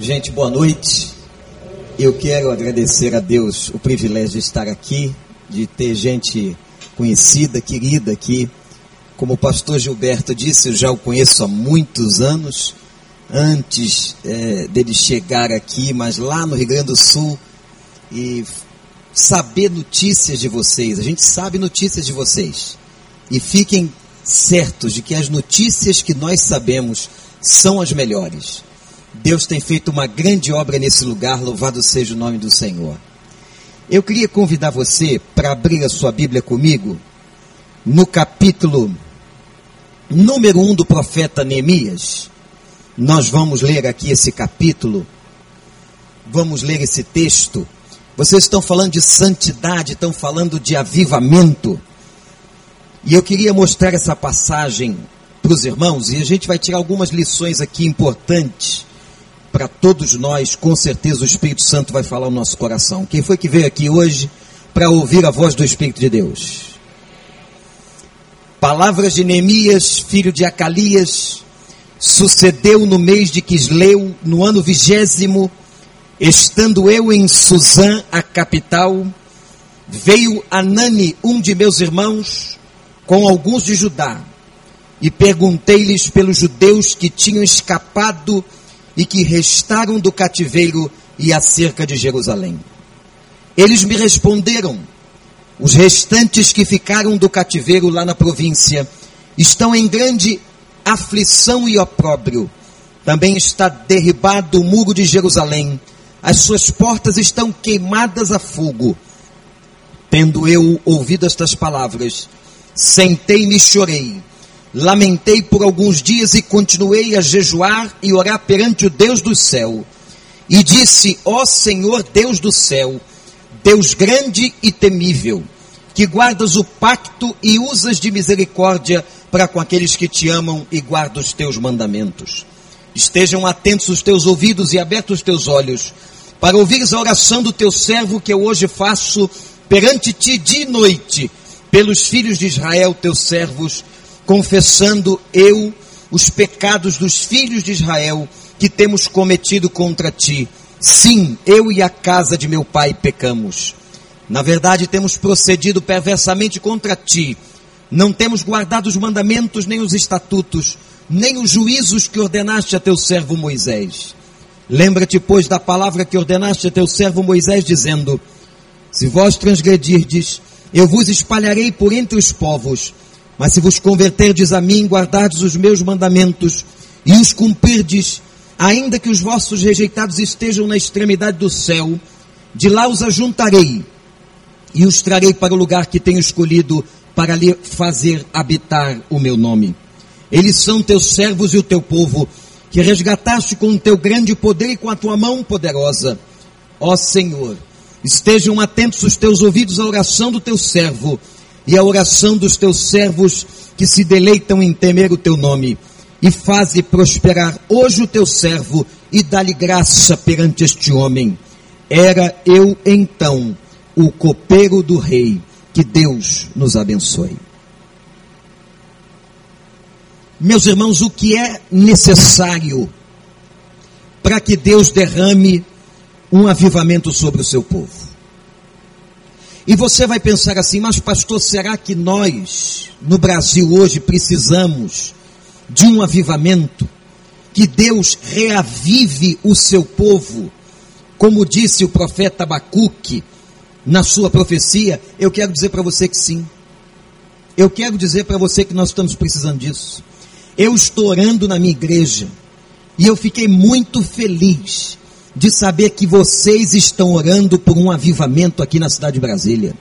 Gente, boa noite. Eu quero agradecer a Deus o privilégio de estar aqui, de ter gente conhecida, querida aqui. Como o pastor Gilberto disse, eu já o conheço há muitos anos, antes é, dele chegar aqui, mas lá no Rio Grande do Sul, e saber notícias de vocês. A gente sabe notícias de vocês. E fiquem certos de que as notícias que nós sabemos são as melhores. Deus tem feito uma grande obra nesse lugar, louvado seja o nome do Senhor. Eu queria convidar você para abrir a sua Bíblia comigo no capítulo número 1 um do profeta Neemias. Nós vamos ler aqui esse capítulo, vamos ler esse texto. Vocês estão falando de santidade, estão falando de avivamento. E eu queria mostrar essa passagem para os irmãos, e a gente vai tirar algumas lições aqui importantes para todos nós, com certeza o Espírito Santo vai falar no nosso coração. Quem foi que veio aqui hoje para ouvir a voz do Espírito de Deus? Palavras de Neemias, filho de Acalias, sucedeu no mês de Quisleu, no ano vigésimo, estando eu em Suzã, a capital, veio Anani, um de meus irmãos, com alguns de Judá, e perguntei-lhes pelos judeus que tinham escapado e que restaram do cativeiro e acerca de Jerusalém. Eles me responderam: os restantes que ficaram do cativeiro lá na província estão em grande aflição e opróbrio. Também está derribado o muro de Jerusalém, as suas portas estão queimadas a fogo. Tendo eu ouvido estas palavras, sentei-me e chorei Lamentei por alguns dias e continuei a jejuar e orar perante o Deus do céu. E disse: Ó Senhor Deus do céu, Deus grande e temível, que guardas o pacto e usas de misericórdia para com aqueles que te amam e guardam os teus mandamentos. Estejam atentos os teus ouvidos e abertos os teus olhos, para ouvires a oração do teu servo que eu hoje faço perante ti dia e noite, pelos filhos de Israel, teus servos, confessando eu os pecados dos filhos de Israel que temos cometido contra ti. Sim, eu e a casa de meu pai pecamos. Na verdade, temos procedido perversamente contra ti. Não temos guardado os mandamentos, nem os estatutos, nem os juízos que ordenaste a teu servo Moisés. Lembra-te, pois, da palavra que ordenaste a teu servo Moisés, dizendo: Se vós transgredirdes, eu vos espalharei por entre os povos mas se vos converterdes a mim, guardardes os meus mandamentos e os cumprirdes, ainda que os vossos rejeitados estejam na extremidade do céu, de lá os ajuntarei e os trarei para o lugar que tenho escolhido para lhe fazer habitar o meu nome. Eles são teus servos e o teu povo, que resgataste com o teu grande poder e com a tua mão poderosa. Ó Senhor, estejam atentos os teus ouvidos à oração do teu servo e a oração dos teus servos que se deleitam em temer o teu nome. E faze prosperar hoje o teu servo e dá-lhe graça perante este homem. Era eu então o copeiro do rei. Que Deus nos abençoe. Meus irmãos, o que é necessário para que Deus derrame um avivamento sobre o seu povo? E você vai pensar assim, mas pastor, será que nós, no Brasil hoje, precisamos de um avivamento? Que Deus reavive o seu povo? Como disse o profeta Abacuque na sua profecia, eu quero dizer para você que sim. Eu quero dizer para você que nós estamos precisando disso. Eu estou orando na minha igreja e eu fiquei muito feliz de saber que vocês estão orando por um avivamento aqui na cidade de Brasília.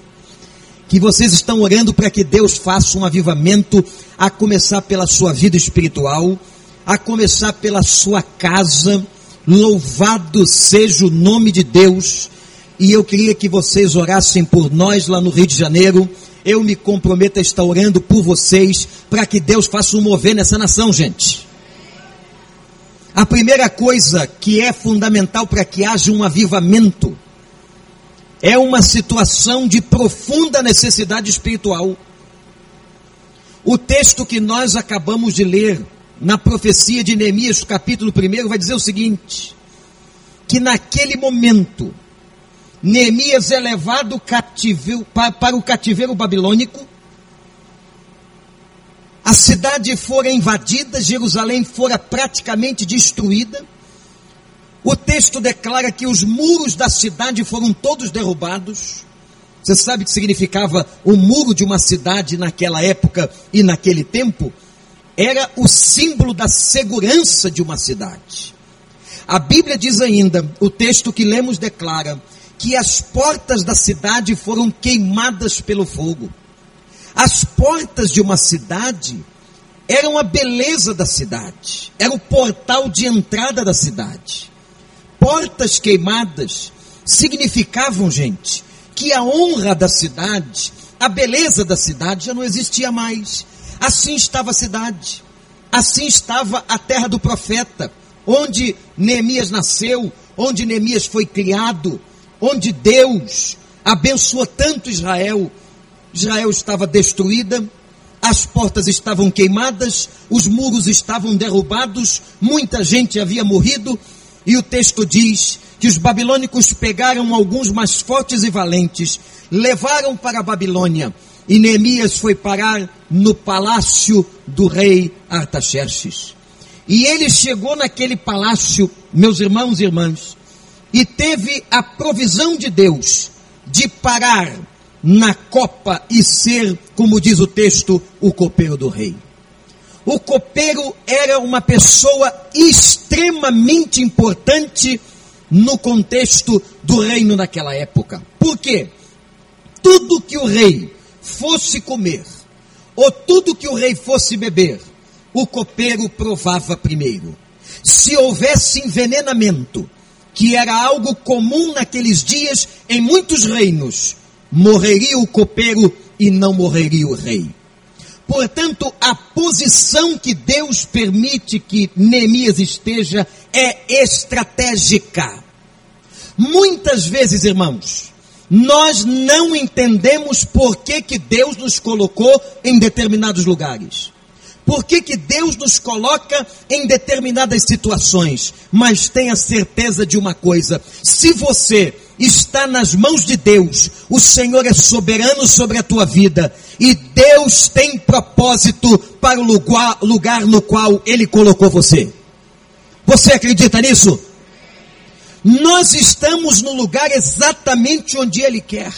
Que vocês estão orando para que Deus faça um avivamento, a começar pela sua vida espiritual, a começar pela sua casa. Louvado seja o nome de Deus. E eu queria que vocês orassem por nós lá no Rio de Janeiro. Eu me comprometo a estar orando por vocês, para que Deus faça um mover nessa nação, gente. A primeira coisa que é fundamental para que haja um avivamento é uma situação de profunda necessidade espiritual. O texto que nós acabamos de ler na profecia de Neemias, capítulo 1, vai dizer o seguinte: que naquele momento Neemias é levado para, para o cativeiro babilônico, a cidade fora invadida, Jerusalém fora praticamente destruída. O texto declara que os muros da cidade foram todos derrubados. Você sabe o que significava o muro de uma cidade naquela época e naquele tempo? Era o símbolo da segurança de uma cidade. A Bíblia diz ainda, o texto que lemos declara, que as portas da cidade foram queimadas pelo fogo. As portas de uma cidade eram a beleza da cidade, era o portal de entrada da cidade. Portas queimadas significavam, gente, que a honra da cidade, a beleza da cidade já não existia mais. Assim estava a cidade, assim estava a terra do profeta, onde Neemias nasceu, onde Neemias foi criado, onde Deus abençoou tanto Israel. Israel estava destruída, as portas estavam queimadas, os muros estavam derrubados, muita gente havia morrido, e o texto diz que os babilônicos pegaram alguns mais fortes e valentes, levaram para a Babilônia, e Neemias foi parar no palácio do rei Artaxerxes. E ele chegou naquele palácio, meus irmãos e irmãs, e teve a provisão de Deus de parar na copa e ser, como diz o texto, o copeiro do rei. O copeiro era uma pessoa extremamente importante no contexto do reino naquela época. Por quê? Tudo que o rei fosse comer, ou tudo que o rei fosse beber, o copeiro provava primeiro. Se houvesse envenenamento, que era algo comum naqueles dias em muitos reinos, morreria o copeiro e não morreria o rei. Portanto, a posição que Deus permite que Neemias esteja é estratégica. Muitas vezes, irmãos, nós não entendemos por que, que Deus nos colocou em determinados lugares. Por que, que Deus nos coloca em determinadas situações? Mas tenha certeza de uma coisa: se você está nas mãos de Deus. O Senhor é soberano sobre a tua vida. E Deus tem propósito para o lugar, lugar no qual Ele colocou você. Você acredita nisso? Nós estamos no lugar exatamente onde Ele quer.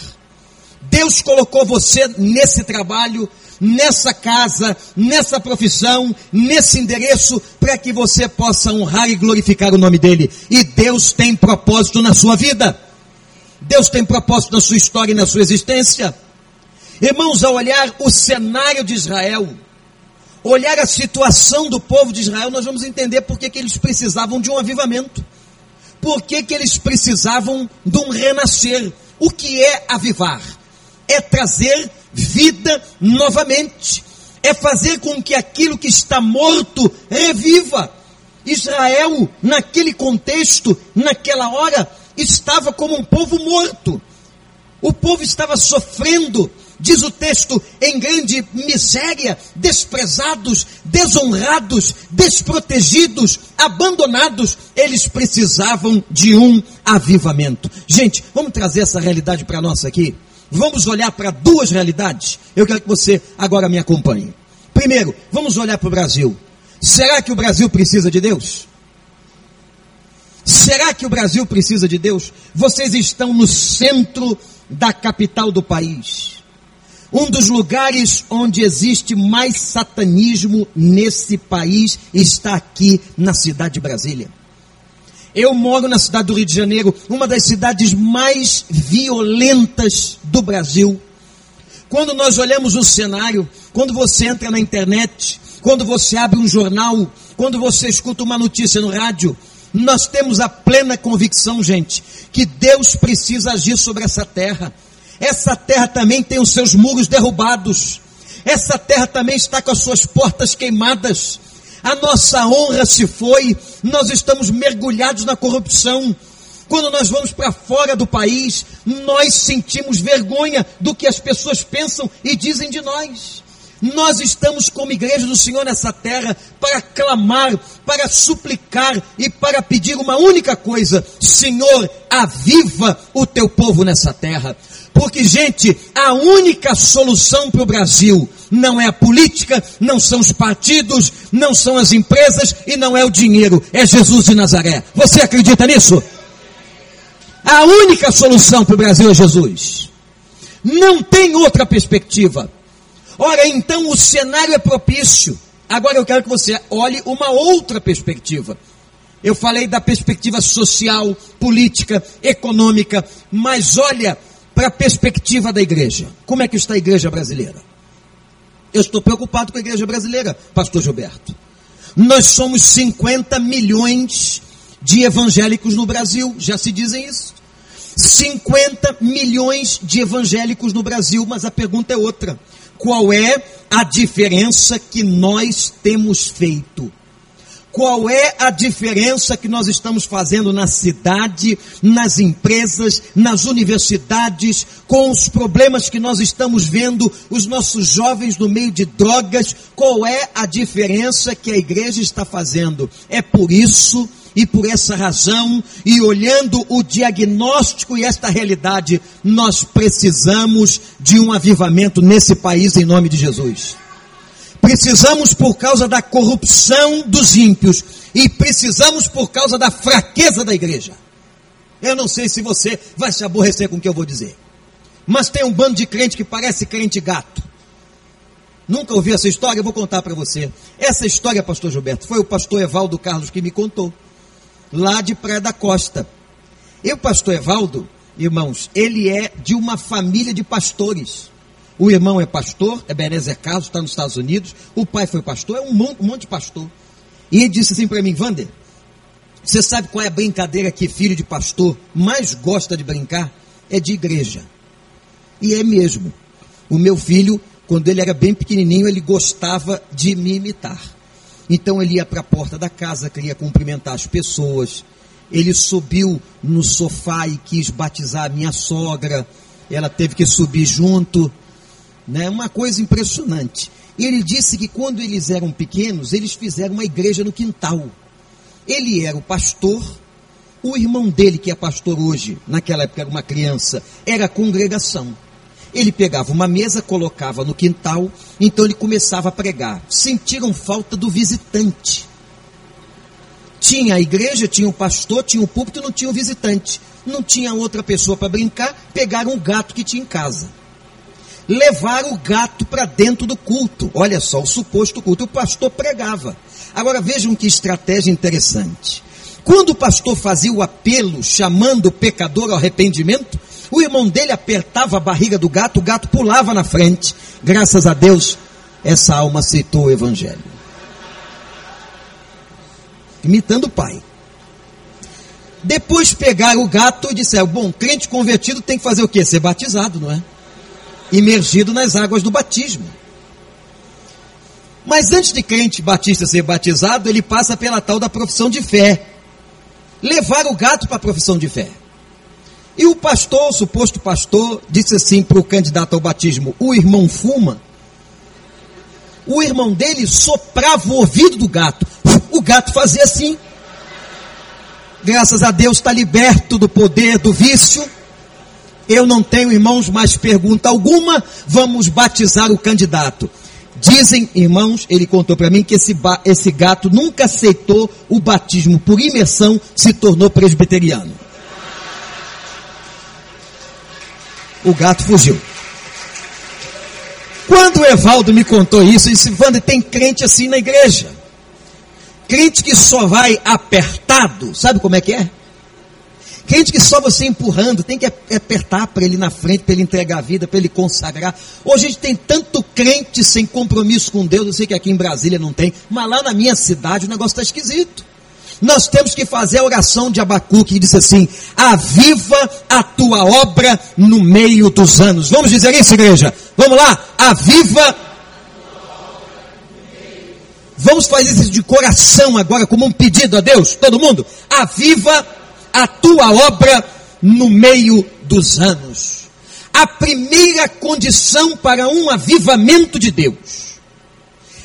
Deus colocou você nesse trabalho, nessa casa, nessa profissão, nesse endereço, para que você possa honrar e glorificar o nome dEle. E Deus tem propósito na sua vida. Deus tem propósito na sua história e na sua existência. Irmãos, ao olhar o cenário de Israel, olhar a situação do povo de Israel, nós vamos entender por que, eles precisavam de um avivamento. Por que eles precisavam de um renascer. O que é avivar? É trazer vida novamente. É fazer com que aquilo que está morto reviva. Israel, naquele contexto, naquela hora, estava como um povo morto. O povo estava sofrendo, diz o texto, em grande miséria, desprezados, desonrados, desprotegidos, abandonados. Eles precisavam de um avivamento. Gente, vamos trazer essa realidade para nós aqui. Vamos olhar para duas realidades. Eu quero que você agora me acompanhe. Primeiro, vamos olhar para o Brasil. Será que o Brasil precisa de Deus? Será que o Brasil precisa de Deus? Vocês estão no centro da capital do país. Um dos lugares onde existe mais satanismo nesse país está aqui na cidade de Brasília. Eu moro na cidade do Rio de Janeiro, uma das cidades mais violentas do Brasil. Quando nós olhamos o cenário, quando você entra na internet, quando você abre um jornal, quando você escuta uma notícia no rádio, nós temos a plena convicção, gente, que Deus precisa agir sobre essa terra. Essa terra também tem os seus muros derrubados. Essa terra também está com as suas portas queimadas. A nossa honra se foi. Nós estamos mergulhados na corrupção. Quando nós vamos para fora do país, nós sentimos vergonha do que as pessoas pensam e dizem de nós. Nós estamos como igreja do Senhor nessa terra para clamar, para suplicar e para pedir uma única coisa: Senhor, aviva o teu povo nessa terra. Porque, gente, a única solução para o Brasil não é a política, não são os partidos, não são as empresas e não é o dinheiro, é Jesus de Nazaré. Você acredita nisso? A única solução para o Brasil é Jesus. Não tem outra perspectiva. Ora, então o cenário é propício. Agora eu quero que você olhe uma outra perspectiva. Eu falei da perspectiva social, política, econômica, mas olha para a perspectiva da igreja. Como é que está a igreja brasileira? Eu estou preocupado com a igreja brasileira, pastor Gilberto. Nós somos 50 milhões de evangélicos no Brasil, já se dizem isso. 50 milhões de evangélicos no Brasil, mas a pergunta é outra qual é a diferença que nós temos feito. Qual é a diferença que nós estamos fazendo na cidade, nas empresas, nas universidades, com os problemas que nós estamos vendo, os nossos jovens no meio de drogas? Qual é a diferença que a igreja está fazendo? É por isso e por essa razão, e olhando o diagnóstico e esta realidade, nós precisamos de um avivamento nesse país em nome de Jesus. Precisamos por causa da corrupção dos ímpios e precisamos por causa da fraqueza da igreja. Eu não sei se você vai se aborrecer com o que eu vou dizer. Mas tem um bando de crente que parece crente gato. Nunca ouvi essa história, eu vou contar para você. Essa história, pastor Gilberto, foi o pastor Evaldo Carlos que me contou lá de Praia da Costa. E o pastor Evaldo, irmãos, ele é de uma família de pastores. O irmão é pastor, é Benézer Carlos, está nos Estados Unidos. O pai foi pastor, é um monte, um monte de pastor. E ele disse assim para mim, Wander, você sabe qual é a brincadeira que filho de pastor mais gosta de brincar? É de igreja. E é mesmo. O meu filho, quando ele era bem pequenininho, ele gostava de me imitar. Então ele ia para a porta da casa, queria cumprimentar as pessoas. Ele subiu no sofá e quis batizar a minha sogra. Ela teve que subir junto. Né? Uma coisa impressionante. Ele disse que quando eles eram pequenos, eles fizeram uma igreja no quintal. Ele era o pastor, o irmão dele, que é pastor hoje, naquela época era uma criança, era a congregação. Ele pegava uma mesa, colocava no quintal, então ele começava a pregar. Sentiram falta do visitante. Tinha a igreja, tinha o pastor, tinha o púlpito, não tinha o visitante. Não tinha outra pessoa para brincar, pegaram o gato que tinha em casa. Levaram o gato para dentro do culto. Olha só, o suposto culto. O pastor pregava. Agora vejam que estratégia interessante. Quando o pastor fazia o apelo chamando o pecador ao arrependimento, o irmão dele apertava a barriga do gato, o gato pulava na frente. Graças a Deus, essa alma aceitou o evangelho. Imitando o pai. Depois pegaram o gato e disseram: Bom, crente convertido tem que fazer o quê? Ser batizado, não é? Imergido nas águas do batismo. Mas antes de crente batista ser batizado, ele passa pela tal da profissão de fé. Levar o gato para a profissão de fé. E o pastor, o suposto pastor, disse assim para o candidato ao batismo: o irmão fuma. O irmão dele soprava o ouvido do gato. O gato fazia assim. Graças a Deus está liberto do poder do vício. Eu não tenho irmãos mais pergunta alguma. Vamos batizar o candidato. Dizem, irmãos, ele contou para mim que esse, esse gato nunca aceitou o batismo por imersão, se tornou presbiteriano. O gato fugiu. Quando o Evaldo me contou isso, ele disse, Wander, tem crente assim na igreja. Crente que só vai apertado, sabe como é que é? Crente que só você empurrando, tem que apertar para ele na frente, para ele entregar a vida, para ele consagrar. Hoje a gente tem tanto crente sem compromisso com Deus, eu sei que aqui em Brasília não tem, mas lá na minha cidade o negócio está esquisito nós temos que fazer a oração de Abacuque, que diz assim: Aviva a tua obra no meio dos anos. Vamos dizer isso, igreja? Vamos lá? Aviva. Vamos fazer isso de coração agora, como um pedido a Deus, todo mundo? Aviva a tua obra no meio dos anos. A primeira condição para um avivamento de Deus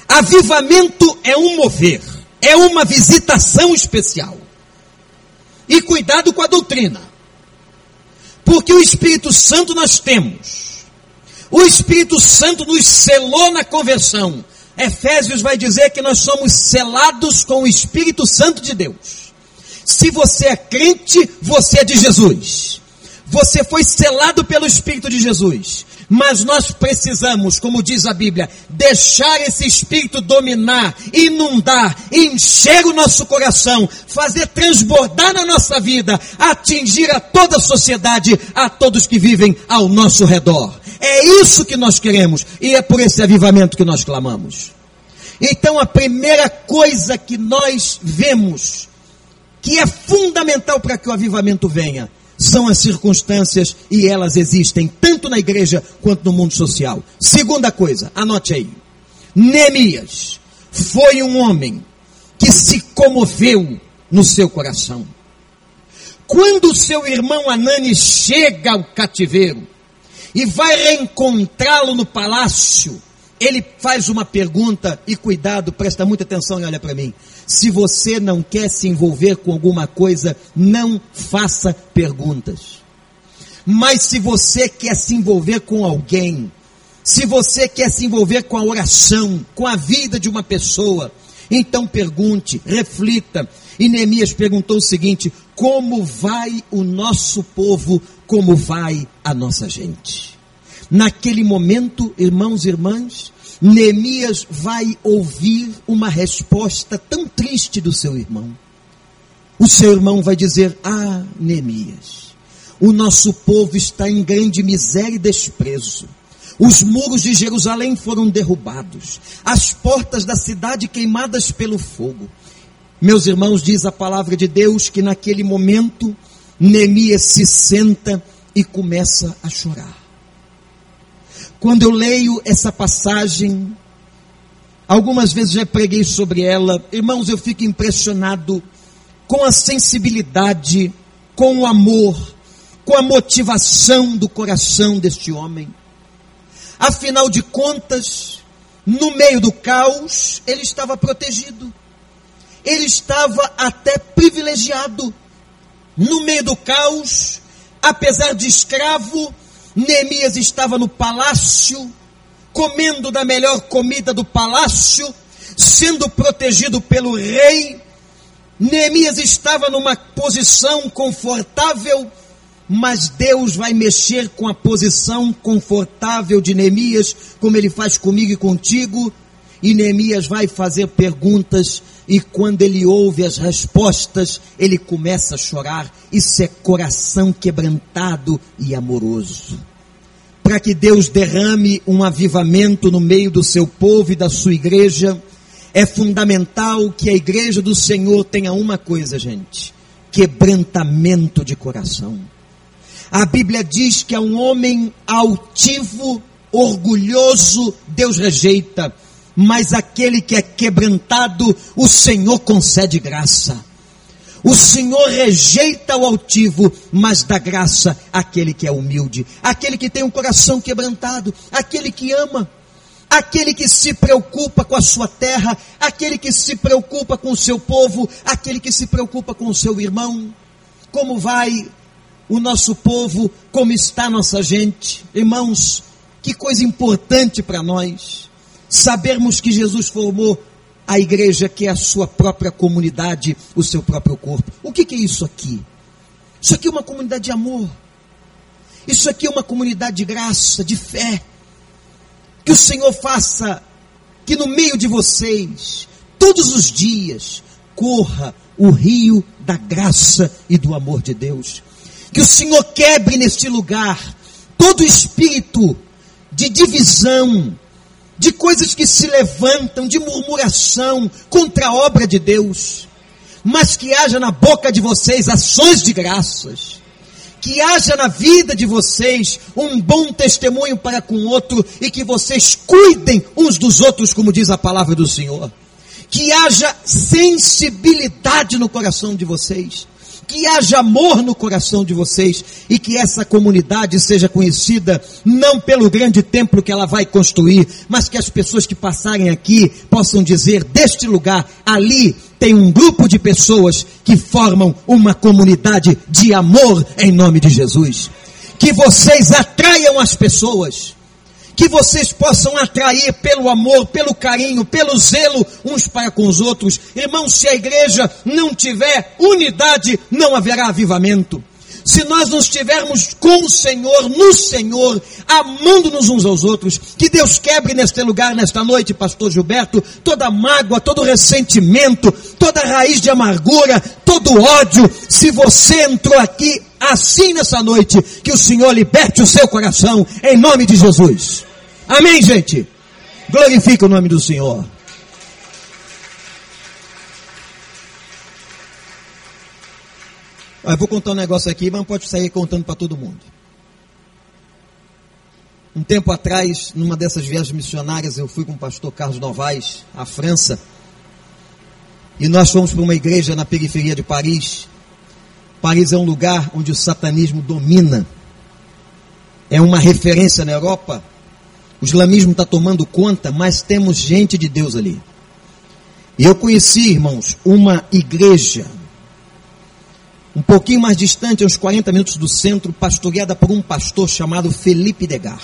Avivamento é um mover, é uma visitação especial. E cuidado com a doutrina. Porque o Espírito Santo nós temos. O Espírito Santo nos selou na conversão. Efésios vai dizer que nós somos selados com o Espírito Santo de Deus. Se você é crente, você é de Jesus. Você foi selado pelo Espírito de Jesus. Mas nós precisamos, como diz a Bíblia, deixar esse Espírito dominar, inundar, encher o nosso coração, fazer transbordar na nossa vida, atingir a toda a sociedade, a todos que vivem ao nosso redor. É isso que nós queremos e é por esse avivamento que nós clamamos. Então a primeira coisa que nós vemos, que é fundamental para que o avivamento venha, são as circunstâncias e elas existem tanto na igreja quanto no mundo social. Segunda coisa, anote aí. Neemias foi um homem que se comoveu no seu coração. Quando seu irmão Anani chega ao cativeiro e vai reencontrá-lo no palácio, ele faz uma pergunta e cuidado, presta muita atenção e olha para mim. Se você não quer se envolver com alguma coisa, não faça perguntas. Mas se você quer se envolver com alguém, se você quer se envolver com a oração, com a vida de uma pessoa, então pergunte, reflita. E Neemias perguntou o seguinte: como vai o nosso povo, como vai a nossa gente? Naquele momento, irmãos e irmãs, Neemias vai ouvir uma resposta tão triste do seu irmão. O seu irmão vai dizer: Ah, Neemias, o nosso povo está em grande miséria e desprezo. Os muros de Jerusalém foram derrubados, as portas da cidade queimadas pelo fogo. Meus irmãos, diz a palavra de Deus que naquele momento Neemias se senta e começa a chorar. Quando eu leio essa passagem, algumas vezes já preguei sobre ela, irmãos, eu fico impressionado com a sensibilidade, com o amor, com a motivação do coração deste homem. Afinal de contas, no meio do caos, ele estava protegido. Ele estava até privilegiado. No meio do caos, apesar de escravo, Neemias estava no palácio, comendo da melhor comida do palácio, sendo protegido pelo rei. Neemias estava numa posição confortável, mas Deus vai mexer com a posição confortável de Neemias, como ele faz comigo e contigo, e Neemias vai fazer perguntas e quando ele ouve as respostas, ele começa a chorar. Isso é coração quebrantado e amoroso. Para que Deus derrame um avivamento no meio do seu povo e da sua igreja, é fundamental que a igreja do Senhor tenha uma coisa, gente: quebrantamento de coração. A Bíblia diz que é um homem altivo, orgulhoso, Deus rejeita mas aquele que é quebrantado, o Senhor concede graça. O Senhor rejeita o altivo, mas dá graça àquele que é humilde, aquele que tem um coração quebrantado, aquele que ama, aquele que se preocupa com a sua terra, aquele que se preocupa com o seu povo, aquele que se preocupa com o seu irmão. Como vai o nosso povo? Como está a nossa gente? Irmãos, que coisa importante para nós sabermos que Jesus formou a igreja que é a sua própria comunidade, o seu próprio corpo. O que, que é isso aqui? Isso aqui é uma comunidade de amor. Isso aqui é uma comunidade de graça, de fé. Que o Senhor faça que no meio de vocês, todos os dias, corra o rio da graça e do amor de Deus. Que o Senhor quebre neste lugar todo espírito de divisão, de coisas que se levantam, de murmuração contra a obra de Deus, mas que haja na boca de vocês ações de graças, que haja na vida de vocês um bom testemunho para com o outro e que vocês cuidem uns dos outros, como diz a palavra do Senhor. Que haja sensibilidade no coração de vocês que haja amor no coração de vocês e que essa comunidade seja conhecida não pelo grande templo que ela vai construir, mas que as pessoas que passarem aqui possam dizer: deste lugar, ali tem um grupo de pessoas que formam uma comunidade de amor em nome de Jesus. Que vocês atraiam as pessoas que vocês possam atrair pelo amor, pelo carinho, pelo zelo uns para com os outros. Irmãos, se a igreja não tiver unidade, não haverá avivamento. Se nós não estivermos com o Senhor, no Senhor, amando-nos uns aos outros, que Deus quebre neste lugar, nesta noite, Pastor Gilberto, toda mágoa, todo ressentimento, toda raiz de amargura, todo ódio. Se você entrou aqui assim nessa noite, que o Senhor liberte o seu coração, em nome de Jesus. Amém, gente? Glorifica o nome do Senhor. Eu vou contar um negócio aqui, mas não pode sair contando para todo mundo. Um tempo atrás, numa dessas viagens missionárias, eu fui com o pastor Carlos Novaes à França. E nós fomos para uma igreja na periferia de Paris. Paris é um lugar onde o satanismo domina. É uma referência na Europa. O islamismo está tomando conta, mas temos gente de Deus ali. E eu conheci, irmãos, uma igreja um pouquinho mais distante, uns 40 minutos do centro, pastoreada por um pastor chamado Felipe Degar.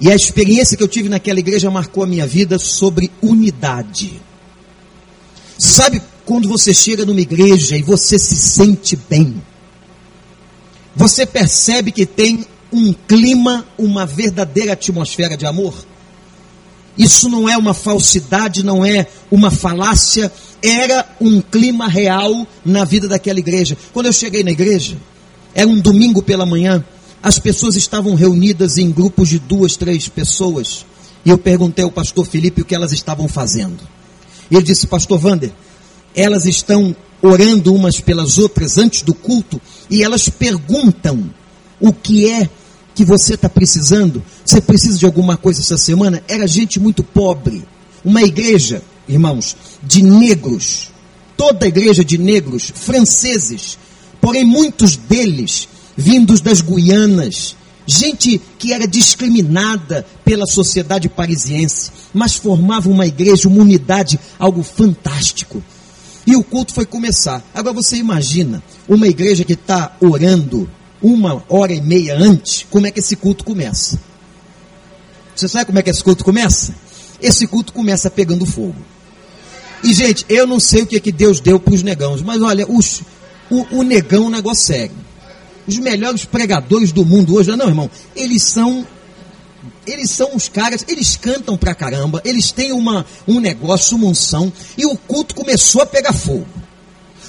E a experiência que eu tive naquela igreja marcou a minha vida sobre unidade. Sabe quando você chega numa igreja e você se sente bem? Você percebe que tem um clima, uma verdadeira atmosfera de amor? Isso não é uma falsidade, não é uma falácia, era um clima real na vida daquela igreja. Quando eu cheguei na igreja, era um domingo pela manhã, as pessoas estavam reunidas em grupos de duas, três pessoas. E eu perguntei ao pastor Felipe o que elas estavam fazendo. Ele disse, pastor Vander, elas estão orando umas pelas outras antes do culto e elas perguntam o que é que você está precisando. Você precisa de alguma coisa essa semana? Era gente muito pobre. Uma igreja irmãos, de negros, toda a igreja de negros, franceses, porém muitos deles vindos das Guianas, gente que era discriminada pela sociedade parisiense, mas formava uma igreja, uma unidade, algo fantástico. E o culto foi começar. Agora você imagina uma igreja que está orando uma hora e meia antes, como é que esse culto começa? Você sabe como é que esse culto começa? Esse culto começa pegando fogo. E, gente, eu não sei o que, é que Deus deu para os negãos, mas olha, os, o, o negão é um negócio sério. Os melhores pregadores do mundo hoje, não, irmão, eles são eles são os caras, eles cantam pra caramba, eles têm uma, um negócio, uma unção, e o culto começou a pegar fogo.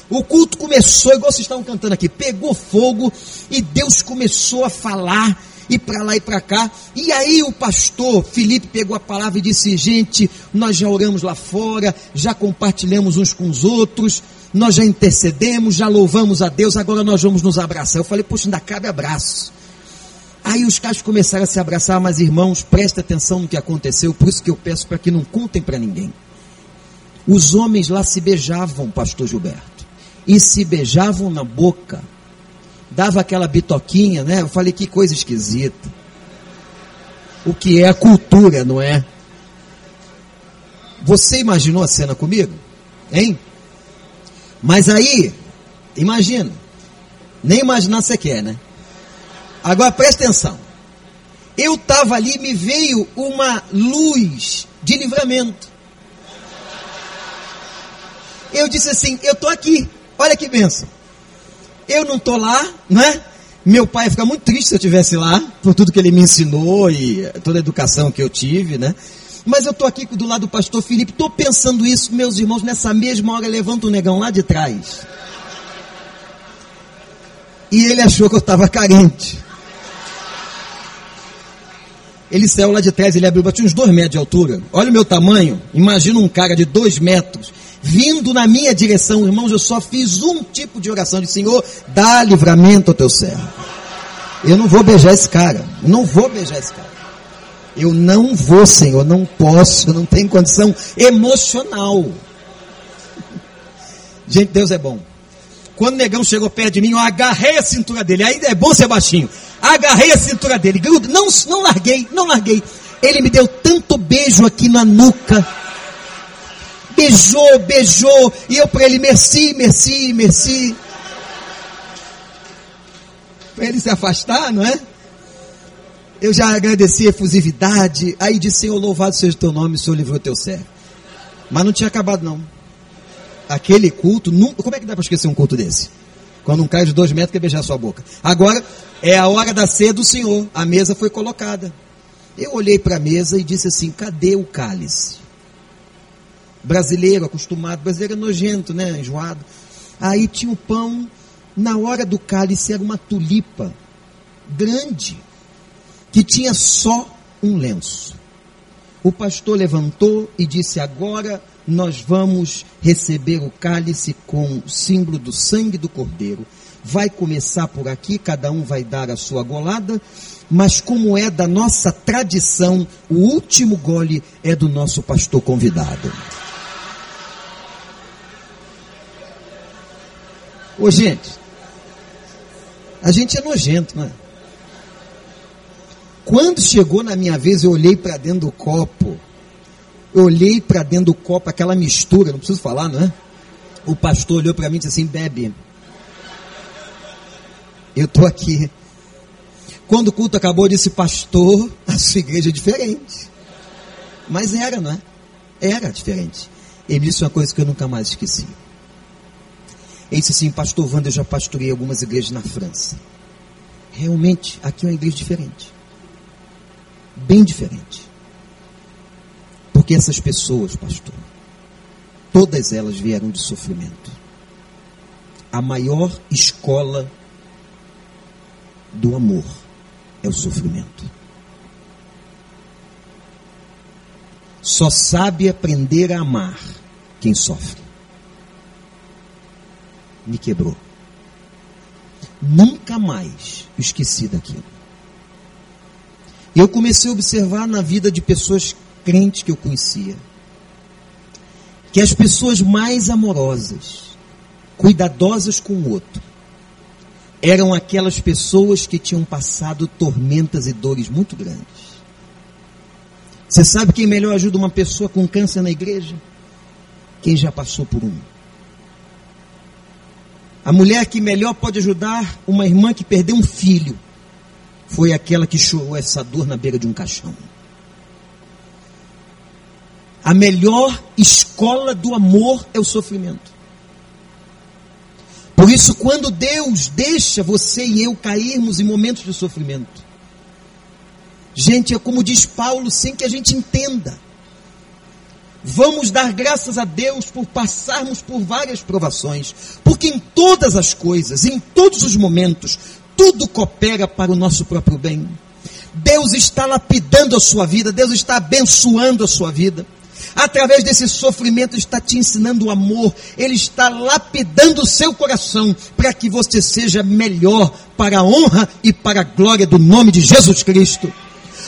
O culto começou, igual vocês estavam cantando aqui, pegou fogo e Deus começou a falar e para lá e para cá. E aí o pastor Felipe pegou a palavra e disse: Gente, nós já oramos lá fora, já compartilhamos uns com os outros, nós já intercedemos, já louvamos a Deus, agora nós vamos nos abraçar. Eu falei: Poxa, ainda cabe abraço. Aí os caras começaram a se abraçar, mas irmãos, presta atenção no que aconteceu, por isso que eu peço para que não contem para ninguém. Os homens lá se beijavam, pastor Gilberto, e se beijavam na boca dava aquela bitoquinha, né? Eu falei, que coisa esquisita. O que é a cultura, não é? Você imaginou a cena comigo? Hein? Mas aí, imagina. Nem imaginar você quer, né? Agora presta atenção. Eu estava ali me veio uma luz de livramento. Eu disse assim: Eu estou aqui. Olha que benção. Eu não estou lá, não é? Meu pai ia ficar muito triste se eu estivesse lá, por tudo que ele me ensinou e toda a educação que eu tive, né? Mas eu estou aqui do lado do pastor Felipe, estou pensando isso, meus irmãos, nessa mesma hora levanta o negão lá de trás. E ele achou que eu estava carente. Ele saiu lá de trás, ele abriu, tinha uns dois metros de altura. Olha o meu tamanho, imagina um cara de dois metros vindo na minha direção, irmãos, eu só fiz um tipo de oração de Senhor, dá livramento ao teu servo. Eu não vou beijar esse cara, não vou beijar esse cara. Eu não vou, Senhor, não posso, eu não tenho condição emocional. Gente, Deus é bom. Quando o negão chegou perto de mim, eu agarrei a cintura dele. Aí é bom ser baixinho. Agarrei a cintura dele. Grudo, não, não larguei, não larguei. Ele me deu tanto beijo aqui na nuca. Beijou, beijou. E eu para ele, merci, merci, merci. Para ele se afastar, não é? Eu já agradeci a efusividade. Aí disse, Senhor, louvado seja o teu nome, o Senhor livrou teu servo. Mas não tinha acabado não. Aquele culto, como é que dá para esquecer um culto desse? Quando um cara de dois metros quer beijar sua boca. Agora, é a hora da ceia do Senhor. A mesa foi colocada. Eu olhei para a mesa e disse assim, cadê o cálice? Brasileiro, acostumado, brasileiro é nojento, né? Enjoado. Aí tinha o pão, na hora do cálice era uma tulipa grande que tinha só um lenço. O pastor levantou e disse: Agora nós vamos receber o cálice com o símbolo do sangue do cordeiro. Vai começar por aqui, cada um vai dar a sua golada, mas como é da nossa tradição, o último gole é do nosso pastor convidado. Ô gente, a gente é nojento, não é? Quando chegou na minha vez, eu olhei para dentro do copo. Eu olhei para dentro do copo, aquela mistura, não preciso falar, não é? O pastor olhou para mim e disse assim: bebe. Eu estou aqui. Quando o culto acabou, eu disse: Pastor, a sua igreja é diferente. Mas era, não é? Era diferente. Ele disse uma coisa que eu nunca mais esqueci. Ele disse assim: Pastor Wander, eu já pastorei algumas igrejas na França. Realmente, aqui é uma igreja diferente bem diferente. Porque essas pessoas, pastor, todas elas vieram de sofrimento. A maior escola do amor é o sofrimento. Só sabe aprender a amar quem sofre. Me quebrou. Nunca mais esqueci daquilo. Eu comecei a observar na vida de pessoas crentes que eu conhecia, que as pessoas mais amorosas, cuidadosas com o outro, eram aquelas pessoas que tinham passado tormentas e dores muito grandes. Você sabe quem melhor ajuda uma pessoa com câncer na igreja? Quem já passou por um. A mulher que melhor pode ajudar uma irmã que perdeu um filho foi aquela que chorou essa dor na beira de um caixão. A melhor escola do amor é o sofrimento. Por isso, quando Deus deixa você e eu cairmos em momentos de sofrimento, gente, é como diz Paulo, sem que a gente entenda. Vamos dar graças a Deus por passarmos por várias provações, porque em todas as coisas, em todos os momentos, tudo coopera para o nosso próprio bem. Deus está lapidando a sua vida, Deus está abençoando a sua vida. Através desse sofrimento, está te ensinando o amor, Ele está lapidando o seu coração para que você seja melhor para a honra e para a glória do nome de Jesus Cristo.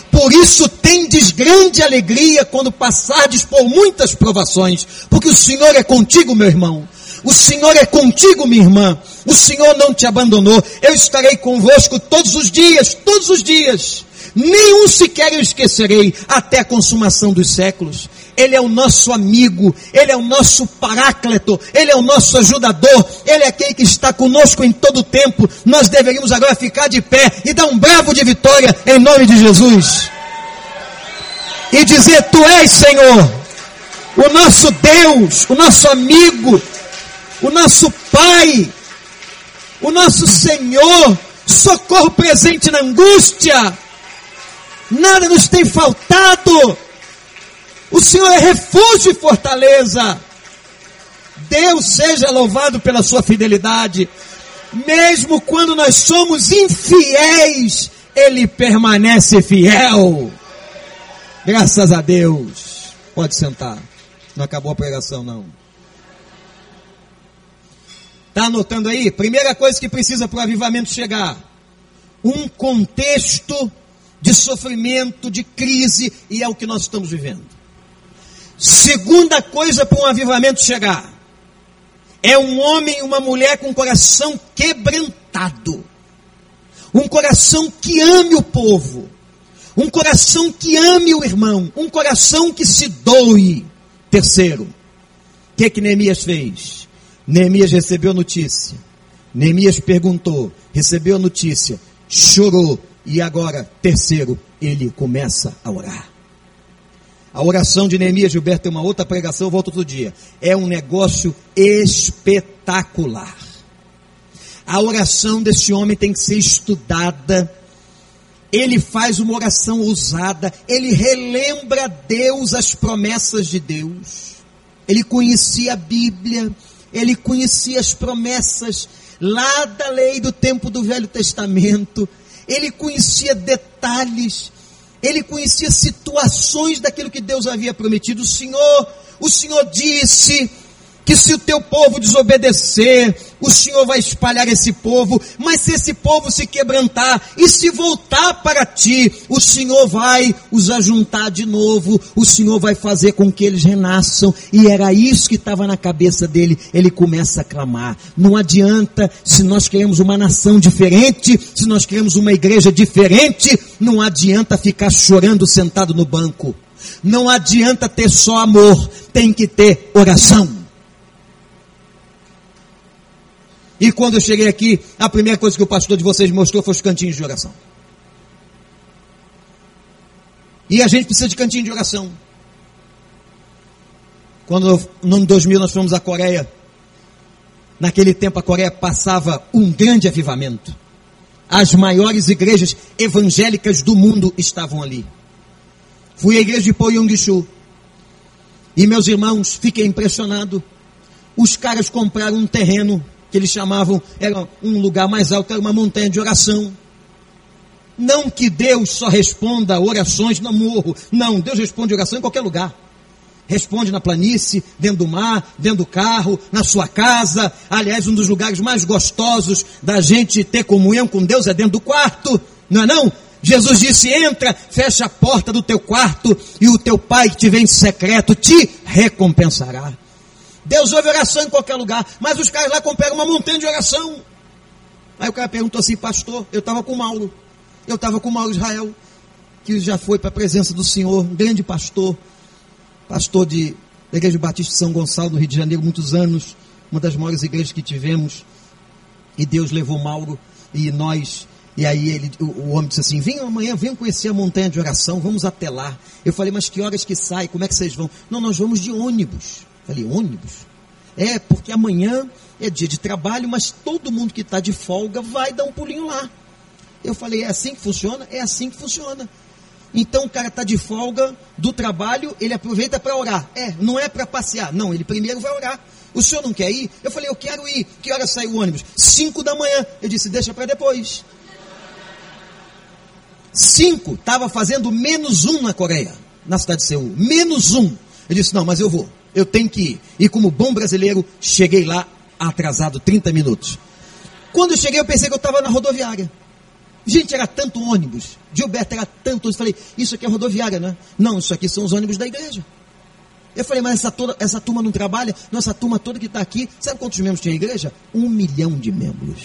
Por isso tendes grande alegria quando passardes por muitas provações, porque o Senhor é contigo, meu irmão. O Senhor é contigo, minha irmã. O Senhor não te abandonou. Eu estarei convosco todos os dias, todos os dias. Nenhum sequer eu esquecerei até a consumação dos séculos. Ele é o nosso amigo, Ele é o nosso paráclito, Ele é o nosso ajudador, Ele é aquele que está conosco em todo o tempo. Nós deveríamos agora ficar de pé e dar um bravo de vitória em nome de Jesus. E dizer: Tu és, Senhor, o nosso Deus, o nosso amigo, o nosso Pai, o nosso Senhor, socorro presente na angústia, nada nos tem faltado, o Senhor é refúgio e fortaleza. Deus seja louvado pela sua fidelidade, mesmo quando nós somos infiéis, Ele permanece fiel. Graças a Deus. Pode sentar. Não acabou a pregação, não. Está anotando aí? Primeira coisa que precisa para o avivamento chegar: um contexto de sofrimento, de crise, e é o que nós estamos vivendo. Segunda coisa para um avivamento chegar: é um homem e uma mulher com coração quebrantado. Um coração que ame o povo. Um coração que ame o irmão. Um coração que se doe. Terceiro, o que, que Neemias fez? Neemias recebeu notícia. Neemias perguntou, recebeu notícia, chorou. E agora, terceiro, ele começa a orar. A oração de Neemias Gilberto tem uma outra pregação, eu volto outro dia. É um negócio espetacular. A oração desse homem tem que ser estudada. Ele faz uma oração ousada, ele relembra a Deus as promessas de Deus. Ele conhecia a Bíblia, ele conhecia as promessas lá da lei do tempo do Velho Testamento. Ele conhecia detalhes ele conhecia situações daquilo que Deus havia prometido. O Senhor, o Senhor disse que se o teu povo desobedecer, o Senhor vai espalhar esse povo, mas se esse povo se quebrantar e se voltar para ti, o Senhor vai os ajuntar de novo, o Senhor vai fazer com que eles renasçam, e era isso que estava na cabeça dele. Ele começa a clamar. Não adianta, se nós queremos uma nação diferente, se nós queremos uma igreja diferente, não adianta ficar chorando sentado no banco. Não adianta ter só amor, tem que ter oração. E quando eu cheguei aqui, a primeira coisa que o pastor de vocês mostrou foi os cantinhos de oração. E a gente precisa de cantinho de oração. Quando no ano 2000 nós fomos à Coreia, naquele tempo a Coreia passava um grande avivamento. As maiores igrejas evangélicas do mundo estavam ali. Fui à igreja de Poyongishu. E meus irmãos, fiquei impressionado. Os caras compraram um terreno que eles chamavam, era um lugar mais alto, era uma montanha de oração. Não que Deus só responda orações no morro. Não, Deus responde oração em qualquer lugar. Responde na planície, dentro do mar, dentro do carro, na sua casa. Aliás, um dos lugares mais gostosos da gente ter comunhão com Deus é dentro do quarto. Não é não? Jesus disse: entra, fecha a porta do teu quarto e o teu pai que te vem em secreto te recompensará. Deus ouve oração em qualquer lugar, mas os caras lá compraram uma montanha de oração. Aí o cara perguntou assim, pastor, eu estava com Mauro, eu estava com Mauro Israel, que já foi para a presença do Senhor, um grande pastor, pastor de, da Igreja Batista de São Gonçalo, no Rio de Janeiro, muitos anos, uma das maiores igrejas que tivemos, e Deus levou Mauro e nós e aí ele, o, o, homem disse assim: Venham amanhã, venham conhecer a montanha de oração, vamos até lá. Eu falei, mas que horas que sai? Como é que vocês vão? Não, nós vamos de ônibus. Falei, ônibus? É, porque amanhã é dia de trabalho, mas todo mundo que está de folga vai dar um pulinho lá. Eu falei, é assim que funciona? É assim que funciona. Então o cara está de folga do trabalho, ele aproveita para orar. É, não é para passear. Não, ele primeiro vai orar. O senhor não quer ir? Eu falei, eu quero ir. Que hora sai o ônibus? Cinco da manhã. Eu disse, deixa para depois. Cinco, estava fazendo menos um na Coreia, na cidade de Seul. Menos um. Eu disse, não, mas eu vou eu tenho que ir. E como bom brasileiro, cheguei lá atrasado 30 minutos. Quando eu cheguei, eu pensei que eu estava na rodoviária. Gente, era tanto ônibus. Gilberto era tanto ônibus. Falei, isso aqui é rodoviária, né? Não, isso aqui são os ônibus da igreja. Eu falei, mas essa, toda, essa turma não trabalha? Nossa turma toda que está aqui, sabe quantos membros tem a igreja? Um milhão de membros.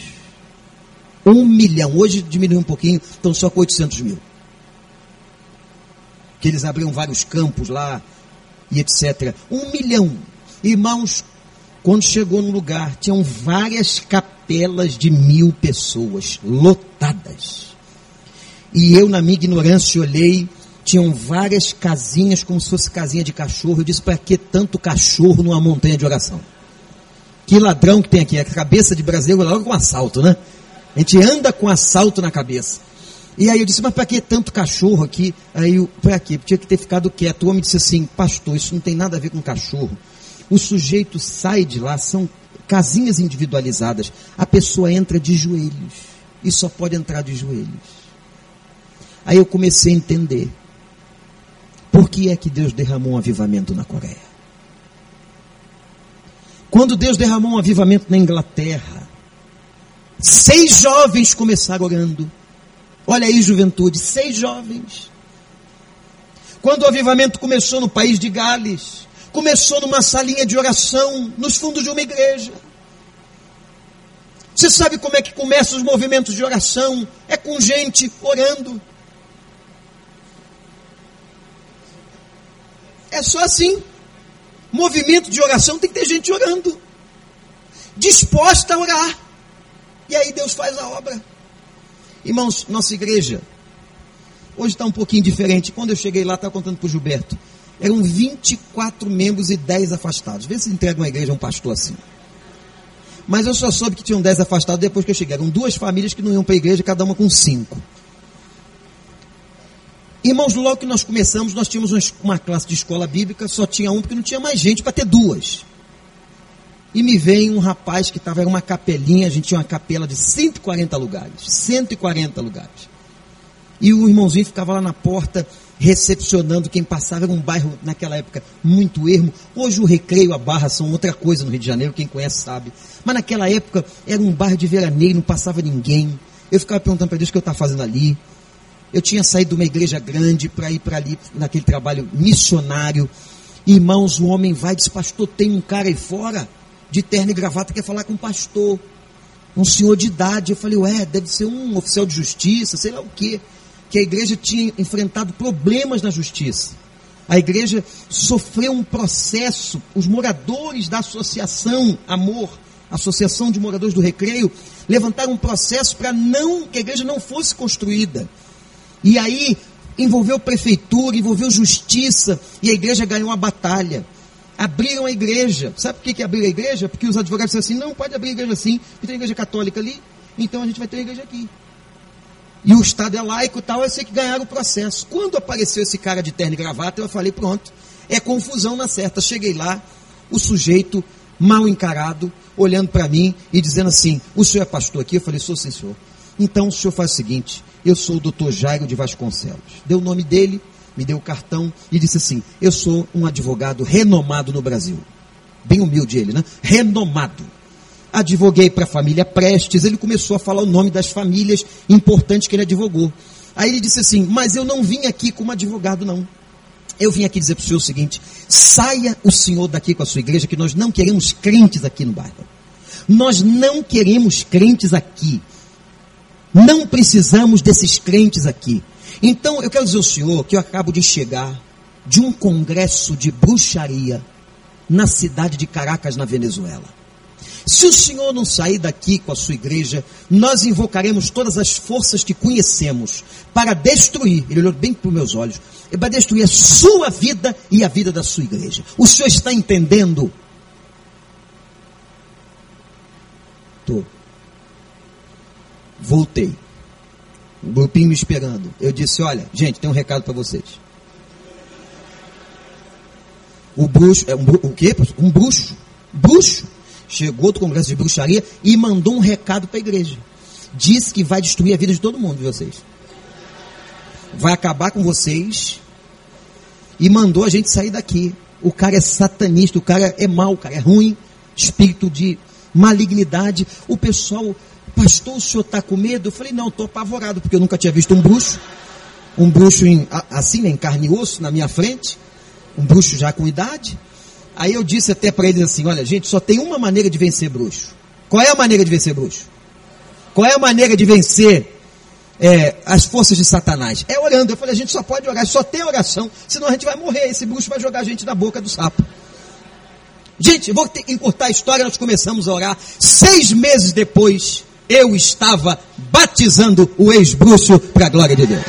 Um milhão. Hoje diminuiu um pouquinho, estão só com 800 mil. Que eles abriram vários campos lá, e etc. Um milhão. Irmãos, quando chegou no lugar, tinham várias capelas de mil pessoas, lotadas. E eu, na minha ignorância, olhei, tinham várias casinhas, como se fosse casinha de cachorro. Eu disse, para que tanto cachorro numa montanha de oração? Que ladrão que tem aqui? A cabeça de brasileiro é logo com assalto, né? A gente anda com assalto na cabeça. E aí eu disse, mas para que tanto cachorro aqui? Aí eu, para quê? Tinha que ter ficado quieto. O homem disse assim, pastor, isso não tem nada a ver com cachorro. O sujeito sai de lá, são casinhas individualizadas. A pessoa entra de joelhos. E só pode entrar de joelhos. Aí eu comecei a entender. Por que é que Deus derramou um avivamento na Coreia? Quando Deus derramou um avivamento na Inglaterra, seis jovens começaram orando. Olha aí, juventude, seis jovens. Quando o avivamento começou no país de Gales, começou numa salinha de oração, nos fundos de uma igreja. Você sabe como é que começam os movimentos de oração? É com gente orando. É só assim. Movimento de oração tem que ter gente orando, disposta a orar. E aí Deus faz a obra. Irmãos, nossa igreja, hoje está um pouquinho diferente. Quando eu cheguei lá, estava contando para o Gilberto, eram 24 membros e 10 afastados. Vê se entrega uma igreja a um pastor assim. Mas eu só soube que tinham 10 afastados depois que eu cheguei. Eram duas famílias que não iam para a igreja, cada uma com cinco. Irmãos, logo que nós começamos, nós tínhamos uma classe de escola bíblica, só tinha um, porque não tinha mais gente para ter duas. E me vem um rapaz que estava, era uma capelinha, a gente tinha uma capela de 140 lugares. 140 lugares. E o irmãozinho ficava lá na porta, recepcionando quem passava. Era um bairro, naquela época, muito ermo. Hoje o recreio, a barra são outra coisa no Rio de Janeiro, quem conhece sabe. Mas naquela época era um bairro de veraneio, não passava ninguém. Eu ficava perguntando para Deus o que eu estava fazendo ali. Eu tinha saído de uma igreja grande para ir para ali, naquele trabalho missionário. Irmãos, o homem vai e diz, pastor, tem um cara aí fora, de terno e gravata, quer falar com o pastor. Um senhor de idade. Eu falei, ué, deve ser um oficial de justiça, sei lá o quê. Que a igreja tinha enfrentado problemas na justiça. A igreja sofreu um processo, os moradores da associação Amor, Associação de Moradores do Recreio, levantaram um processo para não que a igreja não fosse construída. E aí envolveu prefeitura, envolveu justiça, e a igreja ganhou a batalha. Abriram a igreja. Sabe por que, que abriram a igreja? Porque os advogados disseram assim: não pode abrir a igreja assim, tem igreja católica ali, então a gente vai ter a igreja aqui. E o Estado é laico e tal, eu sei que ganharam o processo. Quando apareceu esse cara de terno e gravata, eu falei: pronto, é confusão na certa. Cheguei lá, o sujeito mal encarado, olhando para mim e dizendo assim: o senhor é pastor aqui? Eu falei: sou sim, senhor. Então o senhor faz o seguinte: eu sou o doutor Jairo de Vasconcelos. Deu o nome dele, me deu o cartão e disse assim: Eu sou um advogado renomado no Brasil. Bem humilde ele, né? Renomado. Advoguei para a família Prestes. Ele começou a falar o nome das famílias importantes que ele advogou. Aí ele disse assim: Mas eu não vim aqui como advogado, não. Eu vim aqui dizer para o senhor o seguinte: saia o senhor daqui com a sua igreja, que nós não queremos crentes aqui no bairro. Nós não queremos crentes aqui. Não precisamos desses crentes aqui. Então, eu quero dizer ao senhor que eu acabo de chegar de um congresso de bruxaria na cidade de Caracas, na Venezuela. Se o senhor não sair daqui com a sua igreja, nós invocaremos todas as forças que conhecemos para destruir, ele olhou bem para os meus olhos, para destruir a sua vida e a vida da sua igreja. O senhor está entendendo? Estou. Voltei. Um grupinho me esperando. Eu disse: Olha, gente, tem um recado para vocês. O bruxo, é um, o quê? Um bruxo, bruxo, chegou do congresso de bruxaria e mandou um recado para a igreja. Disse que vai destruir a vida de todo mundo de vocês. Vai acabar com vocês. E mandou a gente sair daqui. O cara é satanista, o cara é mau, o cara é ruim, espírito de malignidade. O pessoal pastor, o senhor está com medo? Eu falei, não, estou apavorado, porque eu nunca tinha visto um bruxo, um bruxo em, assim, né, em carne e osso, na minha frente, um bruxo já com idade. Aí eu disse até para eles assim, olha, gente, só tem uma maneira de vencer bruxo. Qual é a maneira de vencer bruxo? Qual é a maneira de vencer é, as forças de Satanás? É orando. Eu falei, a gente só pode orar, só tem oração, senão a gente vai morrer. Esse bruxo vai jogar a gente na boca do sapo. Gente, vou encurtar a história, nós começamos a orar. Seis meses depois, eu estava batizando o ex-bruxo para a glória de Deus.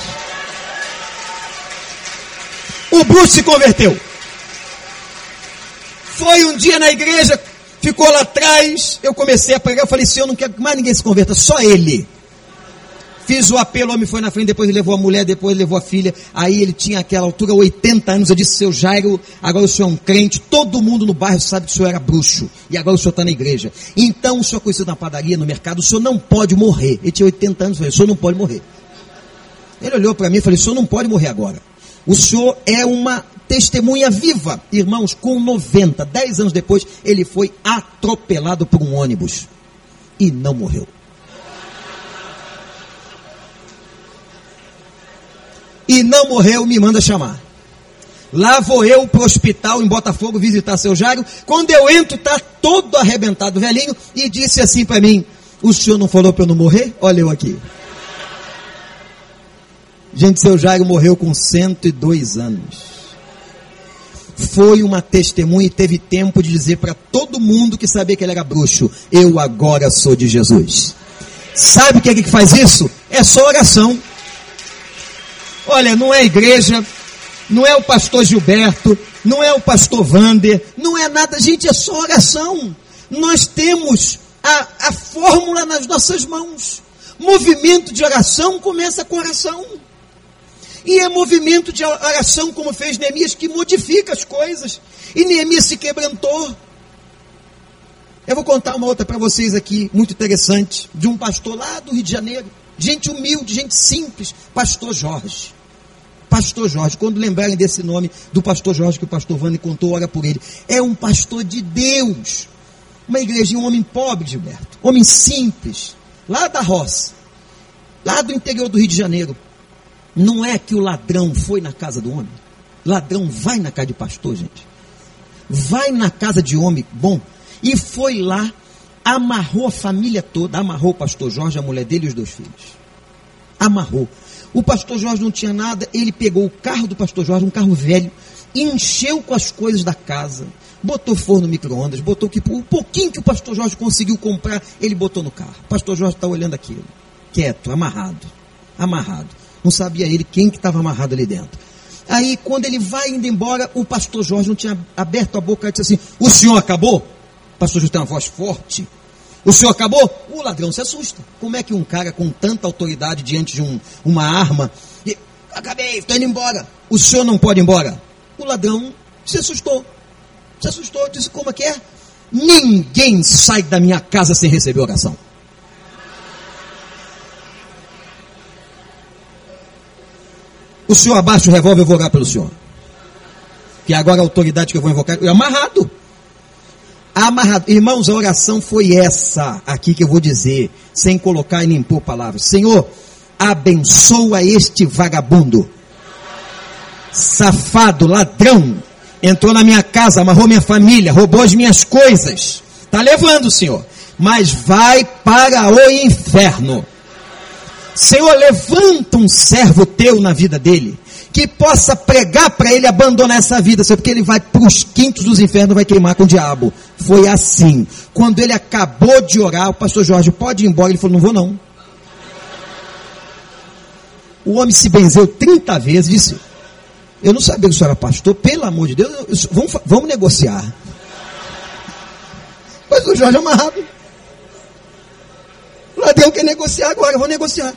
O bruxo se converteu. Foi um dia na igreja, ficou lá atrás, eu comecei a pregar, eu falei, Senhor, não quero que mais ninguém se converta, só ele. Fiz o apelo, o homem foi na frente, depois levou a mulher, depois levou a filha. Aí ele tinha aquela altura, 80 anos. Eu disse, seu Jairo, agora o senhor é um crente. Todo mundo no bairro sabe que o senhor era bruxo. E agora o senhor está na igreja. Então o senhor conhecido na padaria, no mercado, o senhor não pode morrer. Ele tinha 80 anos, falei, o senhor não pode morrer. Ele olhou para mim e falou, o senhor não pode morrer agora. O senhor é uma testemunha viva. Irmãos, com 90, 10 anos depois, ele foi atropelado por um ônibus. E não morreu. E não morreu, me manda chamar. Lá vou eu para o hospital em Botafogo visitar seu Jairo. Quando eu entro, está todo arrebentado, velhinho, e disse assim para mim: O senhor não falou para eu não morrer? Olha eu aqui. Gente, seu Jairo morreu com 102 anos. Foi uma testemunha e teve tempo de dizer para todo mundo que sabia que ele era bruxo: Eu agora sou de Jesus. Sabe o que é que faz isso? É só oração. Olha, não é igreja, não é o pastor Gilberto, não é o pastor Vander, não é nada, gente, é só oração. Nós temos a, a fórmula nas nossas mãos. Movimento de oração começa com oração. E é movimento de oração, como fez Neemias, que modifica as coisas. E Neemias se quebrantou. Eu vou contar uma outra para vocês aqui, muito interessante, de um pastor lá do Rio de Janeiro. Gente humilde, gente simples, pastor Jorge. Pastor Jorge, quando lembrarem desse nome do pastor Jorge que o pastor Vani contou, ora por ele. É um pastor de Deus. Uma igreja, um homem pobre, Gilberto. Homem simples. Lá da roça. Lá do interior do Rio de Janeiro. Não é que o ladrão foi na casa do homem. Ladrão vai na casa de pastor, gente. Vai na casa de homem bom. E foi lá, amarrou a família toda. Amarrou o pastor Jorge, a mulher dele e os dois filhos. Amarrou. O pastor Jorge não tinha nada, ele pegou o carro do pastor Jorge, um carro velho, encheu com as coisas da casa, botou forno micro-ondas, botou que o pouquinho que o pastor Jorge conseguiu comprar, ele botou no carro. O pastor Jorge está olhando aquilo, quieto, amarrado, amarrado. Não sabia ele quem que estava amarrado ali dentro. Aí, quando ele vai indo embora, o pastor Jorge não tinha aberto a boca e disse assim: O senhor acabou? O pastor Jorge tem uma voz forte, o senhor acabou? O ladrão se assusta. Como é que um cara com tanta autoridade diante de um, uma arma, e, acabei, estou indo embora. O senhor não pode ir embora. O ladrão se assustou. Se assustou, disse: Como é que é? Ninguém sai da minha casa sem receber oração. O senhor abaixa o revólver, eu vou orar pelo senhor. Que agora a autoridade que eu vou invocar é amarrado amarrado. Irmãos, a oração foi essa aqui que eu vou dizer, sem colocar e nem pôr palavras. Senhor, abençoa este vagabundo, safado, ladrão, entrou na minha casa, amarrou minha família, roubou as minhas coisas. Está levando, Senhor, mas vai para o inferno. Senhor, levanta um servo teu na vida dele que possa pregar para ele abandonar essa vida, porque ele vai para os quintos dos infernos, vai queimar com o diabo. Foi assim. Quando ele acabou de orar, o pastor Jorge pode ir embora, ele falou: Não vou não. O homem se benzeu 30 vezes, disse: Eu não sabia que o senhor era pastor, pelo amor de Deus, vamos, vamos negociar. Mas o Jorge é amarrado. O ladrão quer negociar agora, eu vou negociar.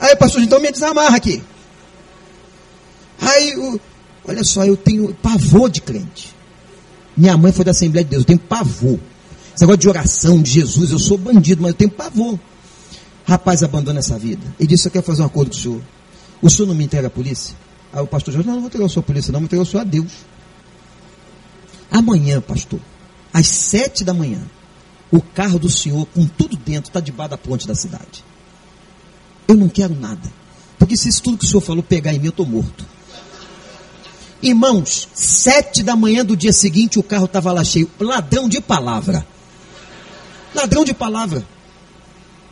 Aí, pastor, então me desamarra aqui. Aí, olha só, eu tenho pavor de crente. Minha mãe foi da Assembleia de Deus, eu tenho pavor. Esse negócio de oração, de Jesus, eu sou bandido, mas eu tenho pavor. Rapaz, abandona essa vida. Ele disse: Eu quero fazer um acordo com o senhor. O senhor não me entrega a polícia? Aí o pastor disse: Não, não vou entregar a sua polícia, não, vou entregar o senhor a Deus. Amanhã, pastor, às sete da manhã, o carro do senhor, com tudo dentro, está debaixo da ponte da cidade. Eu não quero nada. Porque se isso tudo que o senhor falou pegar em mim, eu estou morto. Irmãos, sete da manhã do dia seguinte o carro estava lá cheio. Ladrão de palavra. Ladrão de palavra.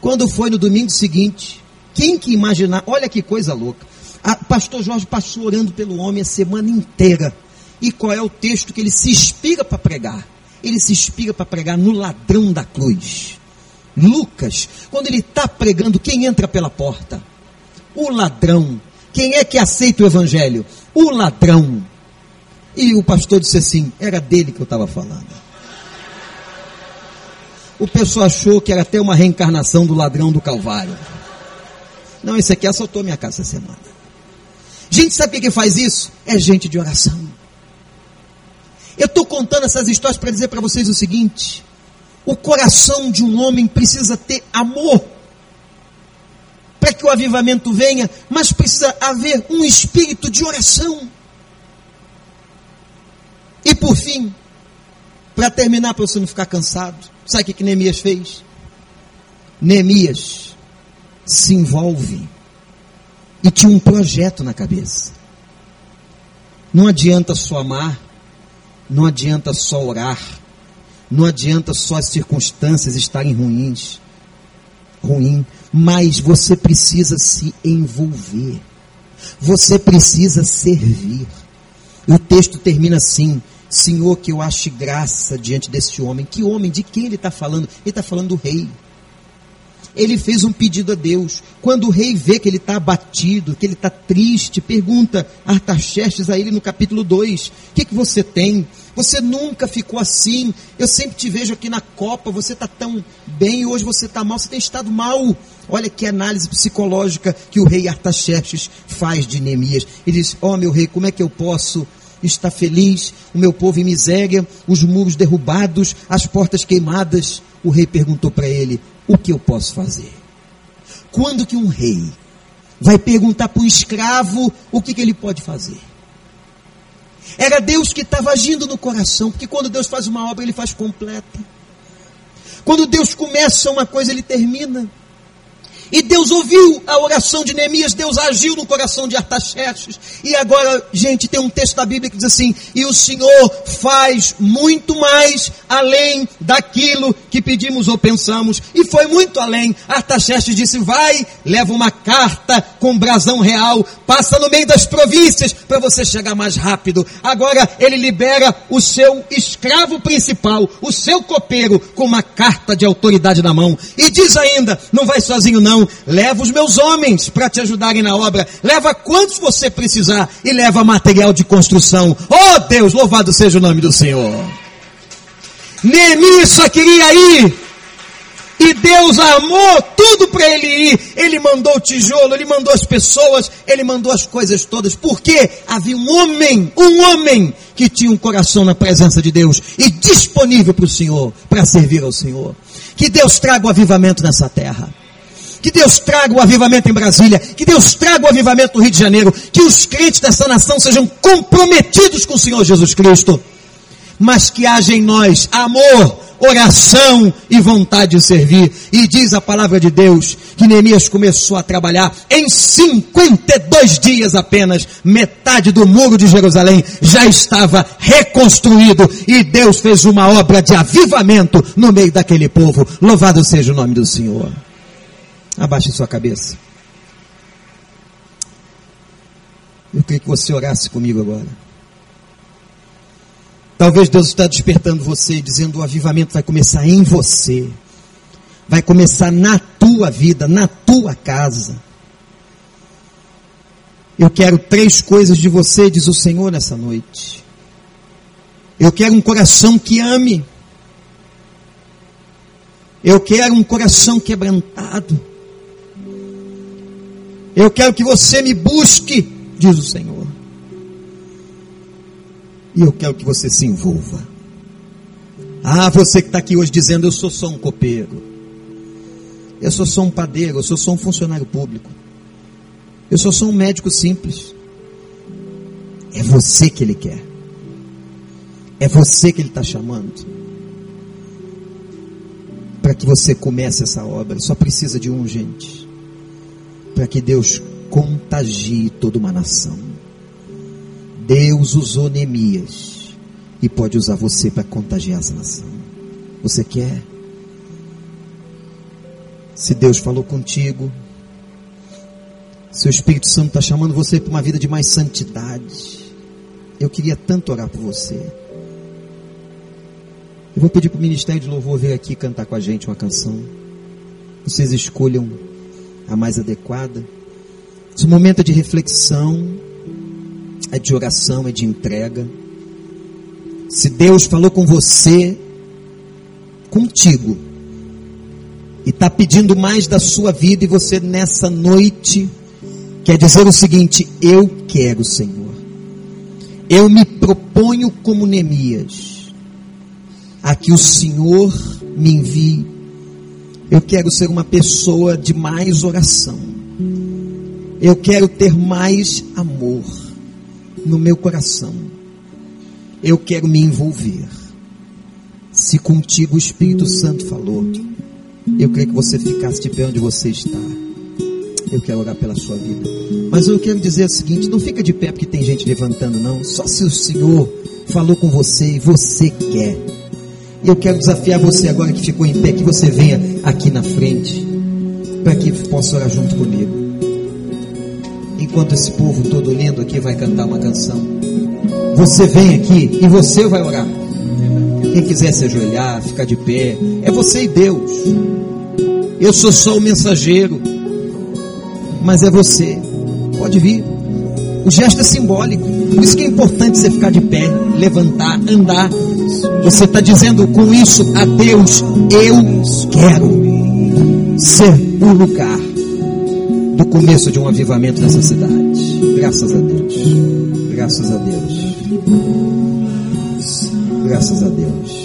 Quando foi no domingo seguinte, quem que imaginar? Olha que coisa louca. O pastor Jorge passou orando pelo homem a semana inteira. E qual é o texto que ele se inspira para pregar? Ele se inspira para pregar no ladrão da cruz. Lucas, quando ele está pregando, quem entra pela porta? O ladrão. Quem é que aceita o evangelho? O ladrão. E o pastor disse assim: era dele que eu estava falando. O pessoal achou que era até uma reencarnação do ladrão do Calvário. Não, esse aqui assaltou minha casa essa semana. Gente, sabe quem faz isso? É gente de oração. Eu estou contando essas histórias para dizer para vocês o seguinte: o coração de um homem precisa ter amor que o avivamento venha, mas precisa haver um espírito de oração. E por fim, para terminar, para você não ficar cansado, sabe o que, que Neemias fez? Neemias se envolve e tinha um projeto na cabeça. Não adianta só amar, não adianta só orar, não adianta só as circunstâncias estarem ruins. ruim, mas você precisa se envolver. Você precisa servir. E o texto termina assim: Senhor, que eu ache graça diante desse homem. Que homem? De quem ele está falando? Ele está falando do rei. Ele fez um pedido a Deus. Quando o rei vê que ele está abatido, que ele está triste, pergunta Artaxerxes a ele no capítulo 2: O que, que você tem? Você nunca ficou assim. Eu sempre te vejo aqui na Copa. Você está tão bem e hoje você está mal. Você tem estado mal. Olha que análise psicológica que o rei Artaxerxes faz de Neemias. Ele diz: Ó oh, meu rei, como é que eu posso estar feliz? O meu povo em miséria, os muros derrubados, as portas queimadas. O rei perguntou para ele: O que eu posso fazer? Quando que um rei vai perguntar para um escravo o que, que ele pode fazer? Era Deus que estava agindo no coração, porque quando Deus faz uma obra, Ele faz completa. Quando Deus começa uma coisa, Ele termina. E Deus ouviu a oração de Neemias, Deus agiu no coração de Artaxerxes. E agora, gente, tem um texto da Bíblia que diz assim: E o Senhor faz muito mais além daquilo que pedimos ou pensamos. E foi muito além. Artaxerxes disse: Vai, leva uma carta com brasão real, passa no meio das províncias para você chegar mais rápido. Agora ele libera o seu escravo principal, o seu copeiro, com uma carta de autoridade na mão. E diz ainda: Não vai sozinho, não Leva os meus homens para te ajudarem na obra. Leva quantos você precisar e leva material de construção. Oh Deus, louvado seja o nome do Senhor. Neemias só queria ir. E Deus armou tudo para ele ir. Ele mandou o tijolo, ele mandou as pessoas, ele mandou as coisas todas. Porque havia um homem, um homem que tinha um coração na presença de Deus e disponível para o Senhor, para servir ao Senhor. Que Deus traga o avivamento nessa terra. Que Deus traga o avivamento em Brasília. Que Deus traga o avivamento no Rio de Janeiro. Que os crentes dessa nação sejam comprometidos com o Senhor Jesus Cristo. Mas que haja em nós amor, oração e vontade de servir. E diz a palavra de Deus que Neemias começou a trabalhar em 52 dias apenas. Metade do muro de Jerusalém já estava reconstruído e Deus fez uma obra de avivamento no meio daquele povo. Louvado seja o nome do Senhor. Abaixe sua cabeça. Eu queria que você orasse comigo agora. Talvez Deus está despertando você, dizendo o avivamento vai começar em você. Vai começar na tua vida, na tua casa. Eu quero três coisas de você, diz o Senhor nessa noite. Eu quero um coração que ame. Eu quero um coração quebrantado. Eu quero que você me busque, diz o Senhor. E eu quero que você se envolva. Ah, você que está aqui hoje dizendo, eu sou só um copeiro. Eu sou só um padeiro, eu sou só um funcionário público. Eu sou só um médico simples. É você que ele quer. É você que ele está chamando. Para que você comece essa obra. Só precisa de um, gente para que Deus contagie toda uma nação. Deus usou Neemias e pode usar você para contagiar essa nação. Você quer? Se Deus falou contigo, se o Espírito Santo está chamando você para uma vida de mais santidade, eu queria tanto orar por você. Eu vou pedir para o Ministério de Louvor vir aqui cantar com a gente uma canção. Vocês escolham a mais adequada. Esse momento é de reflexão, é de oração, é de entrega. Se Deus falou com você, contigo, e está pedindo mais da sua vida, e você nessa noite quer dizer o seguinte: Eu quero, Senhor. Eu me proponho como Neemias, a que o Senhor me envie eu quero ser uma pessoa de mais oração. Eu quero ter mais amor no meu coração. Eu quero me envolver. Se contigo o Espírito Santo falou, eu quero que você ficasse de pé onde você está. Eu quero orar pela sua vida. Mas eu quero dizer o seguinte: não fica de pé porque tem gente levantando, não. Só se o Senhor falou com você e você quer. Eu quero desafiar você agora que ficou em pé, que você venha aqui na frente. para que possa orar junto comigo. Enquanto esse povo todo lindo aqui vai cantar uma canção. Você vem aqui e você vai orar. Quem quiser se ajoelhar, ficar de pé, é você e Deus. Eu sou só o mensageiro, mas é você. Pode vir. O gesto é simbólico. Por isso que é importante você ficar de pé, levantar, andar. Você está dizendo com isso a Deus: Eu quero ser o lugar do começo de um avivamento nessa cidade. Graças a Deus. Graças a Deus. Graças a Deus.